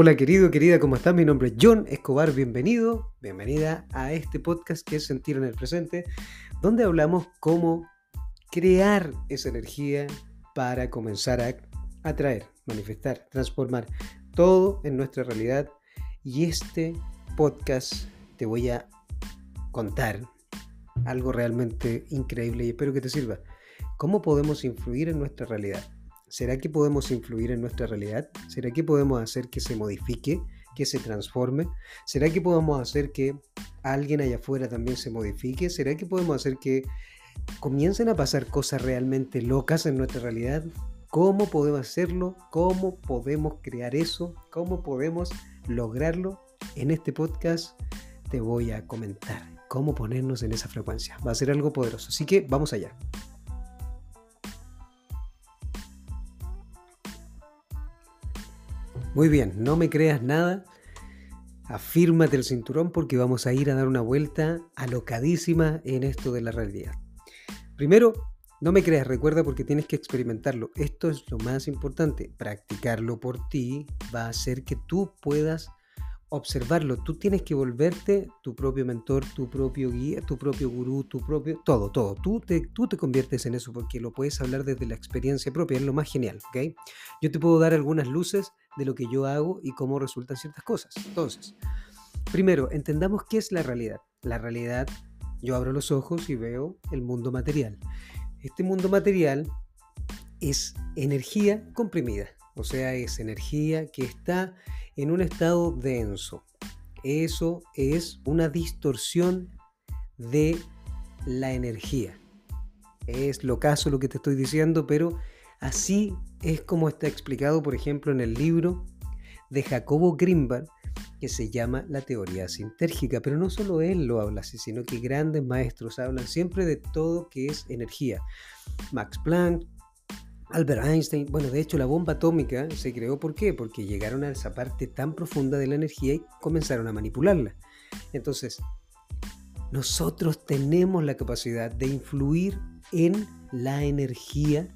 Hola querido, querida, ¿cómo estás? Mi nombre es John Escobar, bienvenido, bienvenida a este podcast que es Sentir en el Presente, donde hablamos cómo crear esa energía para comenzar a atraer, manifestar, transformar todo en nuestra realidad. Y este podcast te voy a contar algo realmente increíble y espero que te sirva. ¿Cómo podemos influir en nuestra realidad? ¿Será que podemos influir en nuestra realidad? ¿Será que podemos hacer que se modifique, que se transforme? ¿Será que podemos hacer que alguien allá afuera también se modifique? ¿Será que podemos hacer que comiencen a pasar cosas realmente locas en nuestra realidad? ¿Cómo podemos hacerlo? ¿Cómo podemos crear eso? ¿Cómo podemos lograrlo? En este podcast te voy a comentar cómo ponernos en esa frecuencia. Va a ser algo poderoso. Así que vamos allá. Muy bien, no me creas nada. Afírmate el cinturón porque vamos a ir a dar una vuelta alocadísima en esto de la realidad. Primero, no me creas, recuerda porque tienes que experimentarlo. Esto es lo más importante. Practicarlo por ti va a hacer que tú puedas observarlo. Tú tienes que volverte tu propio mentor, tu propio guía, tu propio gurú, tu propio... Todo, todo. Tú te, tú te conviertes en eso porque lo puedes hablar desde la experiencia propia. Es lo más genial, ¿ok? Yo te puedo dar algunas luces de lo que yo hago y cómo resultan ciertas cosas. Entonces, primero, entendamos qué es la realidad. La realidad, yo abro los ojos y veo el mundo material. Este mundo material es energía comprimida. O sea, es energía que está en un estado denso. Eso es una distorsión de la energía. Es lo caso lo que te estoy diciendo, pero así es como está explicado, por ejemplo, en el libro de Jacobo Grimberg, que se llama La teoría sintérgica. Pero no solo él lo habla así, sino que grandes maestros hablan siempre de todo que es energía. Max Planck, Albert Einstein, bueno, de hecho la bomba atómica se creó ¿por qué? Porque llegaron a esa parte tan profunda de la energía y comenzaron a manipularla. Entonces, nosotros tenemos la capacidad de influir en la energía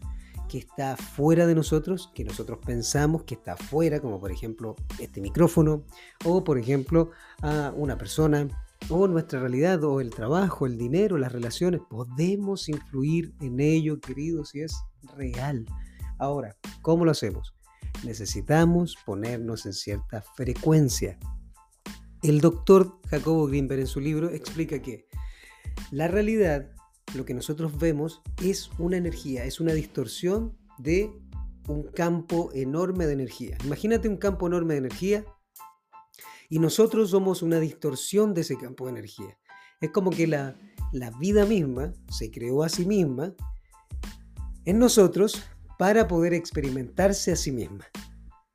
que está fuera de nosotros, que nosotros pensamos que está fuera, como por ejemplo este micrófono, o por ejemplo a una persona, o nuestra realidad, o el trabajo, el dinero, las relaciones. Podemos influir en ello, queridos, y es real. Ahora, ¿cómo lo hacemos? Necesitamos ponernos en cierta frecuencia. El doctor Jacobo Grimberg en su libro explica que la realidad, lo que nosotros vemos, es una energía, es una distorsión de un campo enorme de energía. Imagínate un campo enorme de energía y nosotros somos una distorsión de ese campo de energía. Es como que la, la vida misma se creó a sí misma en nosotros para poder experimentarse a sí misma.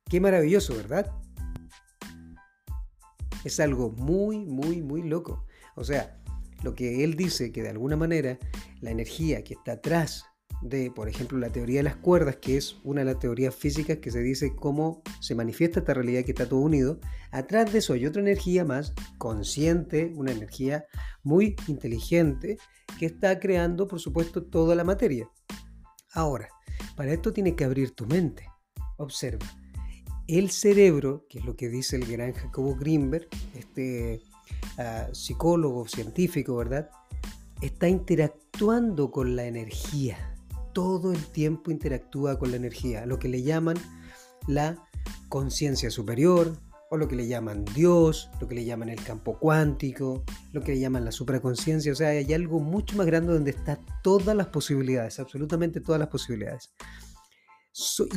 Qué maravilloso, ¿verdad? Es algo muy, muy, muy loco. O sea, lo que él dice que de alguna manera la energía que está atrás de, por ejemplo, la teoría de las cuerdas, que es una de las teorías físicas que se dice cómo se manifiesta esta realidad que está todo unido, atrás de eso hay otra energía más consciente, una energía muy inteligente que está creando, por supuesto, toda la materia. Ahora, para esto tienes que abrir tu mente. Observa. El cerebro, que es lo que dice el gran Jacobo Greenberg, este psicólogo científico, ¿verdad? Está interactuando con la energía. Todo el tiempo interactúa con la energía, lo que le llaman la conciencia superior, o lo que le llaman Dios, lo que le llaman el campo cuántico, lo que le llaman la supraconciencia, o sea, hay algo mucho más grande donde están todas las posibilidades, absolutamente todas las posibilidades.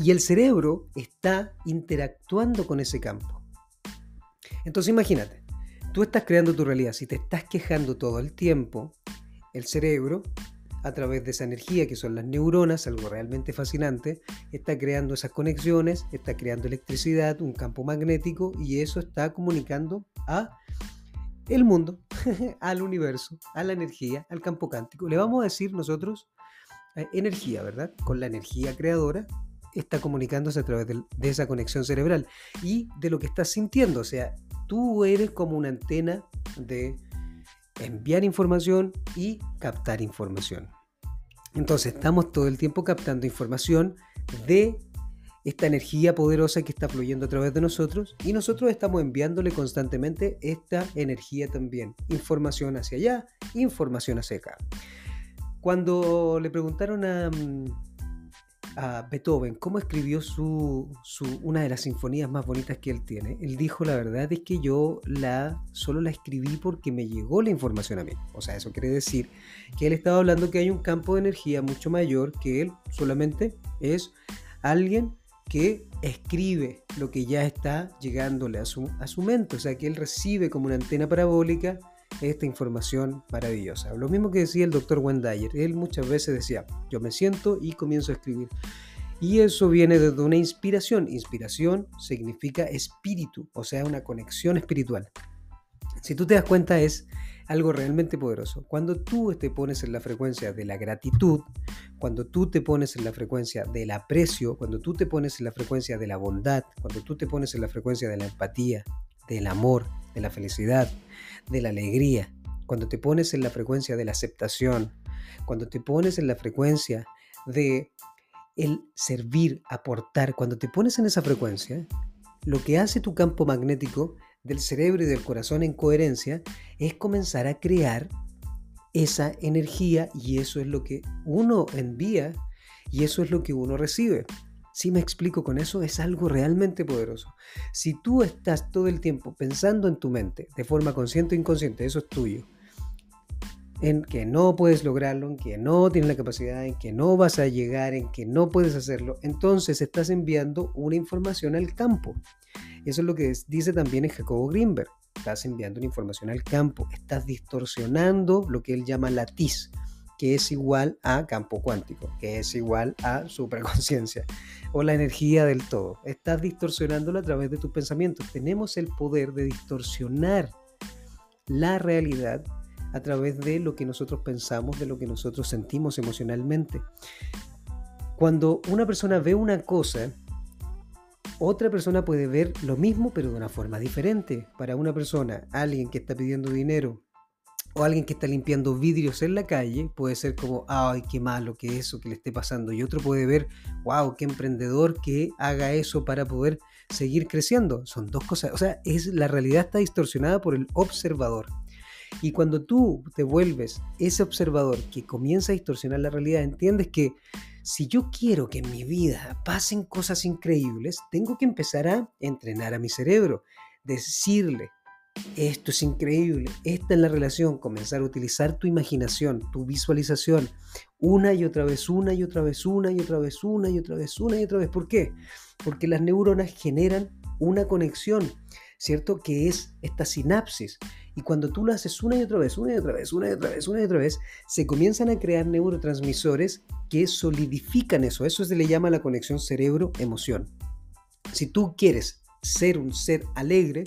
y el cerebro está interactuando con ese campo. Entonces imagínate, tú estás creando tu realidad, si te estás quejando todo el tiempo, el cerebro a través de esa energía que son las neuronas, algo realmente fascinante, está creando esas conexiones, está creando electricidad, un campo magnético y eso está comunicando a el mundo, al universo, a la energía, al campo cántico. Le vamos a decir nosotros eh, energía, ¿verdad? Con la energía creadora está comunicándose a través de, de esa conexión cerebral y de lo que estás sintiendo. O sea, tú eres como una antena de enviar información y captar información. Entonces estamos todo el tiempo captando información de esta energía poderosa que está fluyendo a través de nosotros y nosotros estamos enviándole constantemente esta energía también. Información hacia allá, información hacia acá. Cuando le preguntaron a, mm, a Beethoven cómo escribió su, una de las sinfonías más bonitas que él tiene, él dijo, la verdad es que yo la, solo la escribí porque me llegó la información a mí. O sea, eso quiere decir que él estaba hablando que hay un campo de energía mucho mayor que él solamente es alguien que escribe lo que ya está llegándole a su, a su mente, o sea, que él recibe como una antena parabólica esta información maravillosa. Lo mismo que decía el doctor Wendayer, él muchas veces decía, yo me siento y comienzo a escribir. Y eso viene desde una inspiración. Inspiración significa espíritu, o sea, una conexión espiritual. Si tú te das cuenta es algo realmente poderoso. Cuando tú te pones en la frecuencia de la gratitud, cuando tú te pones en la frecuencia del aprecio, cuando tú te pones en la frecuencia de la bondad, cuando tú te pones en la frecuencia de la empatía, del amor, de la felicidad, de la alegría, cuando te pones en la frecuencia de la aceptación, cuando te pones en la frecuencia de el servir, aportar, cuando te pones en esa frecuencia, lo que hace tu campo magnético del cerebro y del corazón en coherencia es comenzar a crear esa energía y eso es lo que uno envía y eso es lo que uno recibe. Si me explico con eso, es algo realmente poderoso. Si tú estás todo el tiempo pensando en tu mente, de forma consciente o inconsciente, eso es tuyo, en que no puedes lograrlo, en que no tienes la capacidad, en que no vas a llegar, en que no puedes hacerlo, entonces estás enviando una información al campo. Eso es lo que dice también en Jacobo Greenberg. Estás enviando una información al campo, estás distorsionando lo que él llama la TIS, que es igual a campo cuántico, que es igual a superconciencia o la energía del todo. Estás distorsionándolo a través de tus pensamientos. Tenemos el poder de distorsionar la realidad a través de lo que nosotros pensamos, de lo que nosotros sentimos emocionalmente. Cuando una persona ve una cosa, otra persona puede ver lo mismo pero de una forma diferente. Para una persona, alguien que está pidiendo dinero o alguien que está limpiando vidrios en la calle puede ser como, ay, qué malo que eso que le esté pasando. Y otro puede ver, wow, qué emprendedor que haga eso para poder seguir creciendo. Son dos cosas, o sea, es, la realidad está distorsionada por el observador. Y cuando tú te vuelves ese observador que comienza a distorsionar la realidad, entiendes que si yo quiero que en mi vida pasen cosas increíbles, tengo que empezar a entrenar a mi cerebro, decirle, esto es increíble. Esta es la relación. Comenzar a utilizar tu imaginación, tu visualización, una y otra vez, una y otra vez, una y otra vez, una y otra vez, una y otra vez. ¿Por qué? Porque las neuronas generan una conexión, ¿cierto? Que es esta sinapsis. Y cuando tú lo haces una y otra vez, una y otra vez, una y otra vez, una y otra vez, se comienzan a crear neurotransmisores que solidifican eso. Eso se le llama la conexión cerebro-emoción. Si tú quieres ser un ser alegre,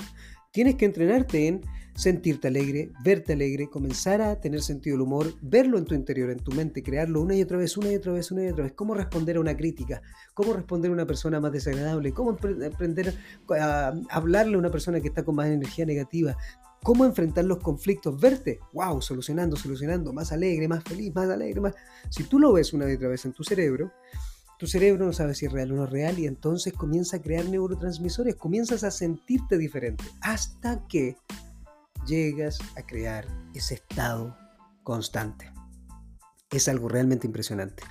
Tienes que entrenarte en sentirte alegre, verte alegre, comenzar a tener sentido del humor, verlo en tu interior, en tu mente, crearlo una y otra vez, una y otra vez, una y otra vez. Cómo responder a una crítica, cómo responder a una persona más desagradable, cómo aprender a hablarle a una persona que está con más energía negativa, cómo enfrentar los conflictos, verte, wow, solucionando, solucionando, más alegre, más feliz, más alegre, más... Si tú lo ves una y otra vez en tu cerebro, tu cerebro no sabe si es real o no es real y entonces comienza a crear neurotransmisores, comienzas a sentirte diferente hasta que llegas a crear ese estado constante. Es algo realmente impresionante.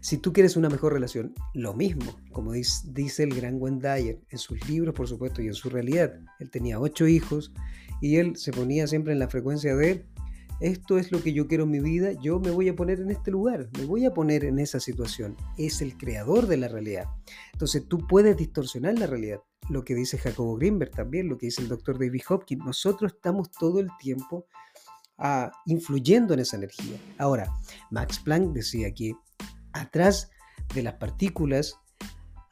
Si tú quieres una mejor relación, lo mismo, como dice el gran Wendayer en sus libros, por supuesto, y en su realidad. Él tenía ocho hijos y él se ponía siempre en la frecuencia de esto es lo que yo quiero en mi vida, yo me voy a poner en este lugar, me voy a poner en esa situación. Es el creador de la realidad. Entonces tú puedes distorsionar la realidad. Lo que dice Jacobo Greenberg también, lo que dice el doctor David Hopkins, nosotros estamos todo el tiempo ah, influyendo en esa energía. Ahora, Max Planck decía que atrás de las partículas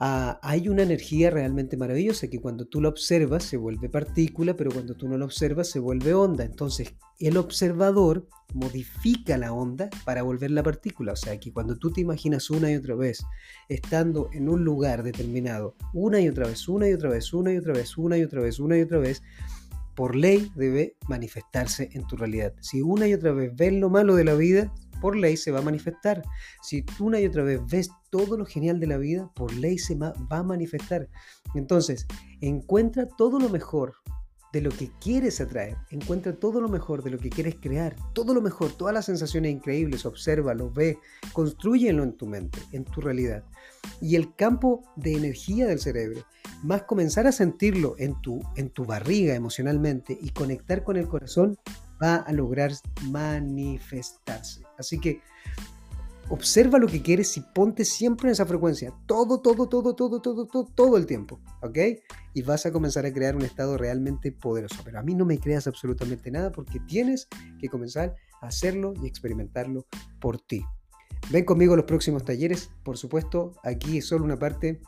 Ah, hay una energía realmente maravillosa que cuando tú la observas se vuelve partícula, pero cuando tú no la observas se vuelve onda. Entonces el observador modifica la onda para volver la partícula. O sea que cuando tú te imaginas una y otra vez estando en un lugar determinado, una y otra vez, una y otra vez, una y otra vez, una y otra vez, una y otra vez, por ley debe manifestarse en tu realidad. Si una y otra vez ves lo malo de la vida, por ley se va a manifestar. Si una y otra vez ves todo lo genial de la vida, por ley se va a manifestar. Entonces, encuentra todo lo mejor de lo que quieres atraer. Encuentra todo lo mejor de lo que quieres crear. Todo lo mejor, todas las sensaciones increíbles. Obsérvalo, ve, construyelo en tu mente, en tu realidad. Y el campo de energía del cerebro, más comenzar a sentirlo en tu, en tu barriga emocionalmente y conectar con el corazón, va a lograr manifestarse. Así que observa lo que quieres y ponte siempre en esa frecuencia. Todo, todo, todo, todo, todo, todo, todo el tiempo. ¿Ok? Y vas a comenzar a crear un estado realmente poderoso. Pero a mí no me creas absolutamente nada porque tienes que comenzar a hacerlo y experimentarlo por ti. Ven conmigo a los próximos talleres. Por supuesto, aquí es solo una parte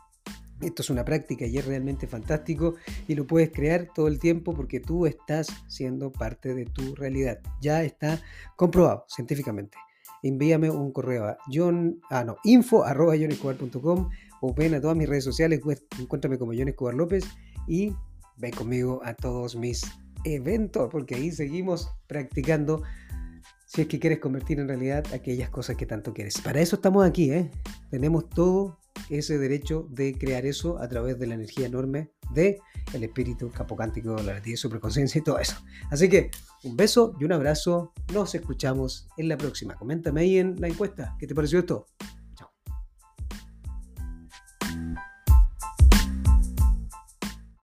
esto es una práctica y es realmente fantástico y lo puedes crear todo el tiempo porque tú estás siendo parte de tu realidad. Ya está comprobado científicamente. Envíame un correo a john, ah, no, info arroba o ven a todas mis redes sociales, pues, encuéntrame como John Escobar López y ven conmigo a todos mis eventos porque ahí seguimos practicando si es que quieres convertir en realidad aquellas cosas que tanto quieres. Para eso estamos aquí, ¿eh? Tenemos todo ese derecho de crear eso a través de la energía enorme de el espíritu capocántico, la de superconciencia y todo eso. Así que un beso y un abrazo. Nos escuchamos en la próxima. Coméntame ahí en la encuesta. ¿Qué te pareció esto?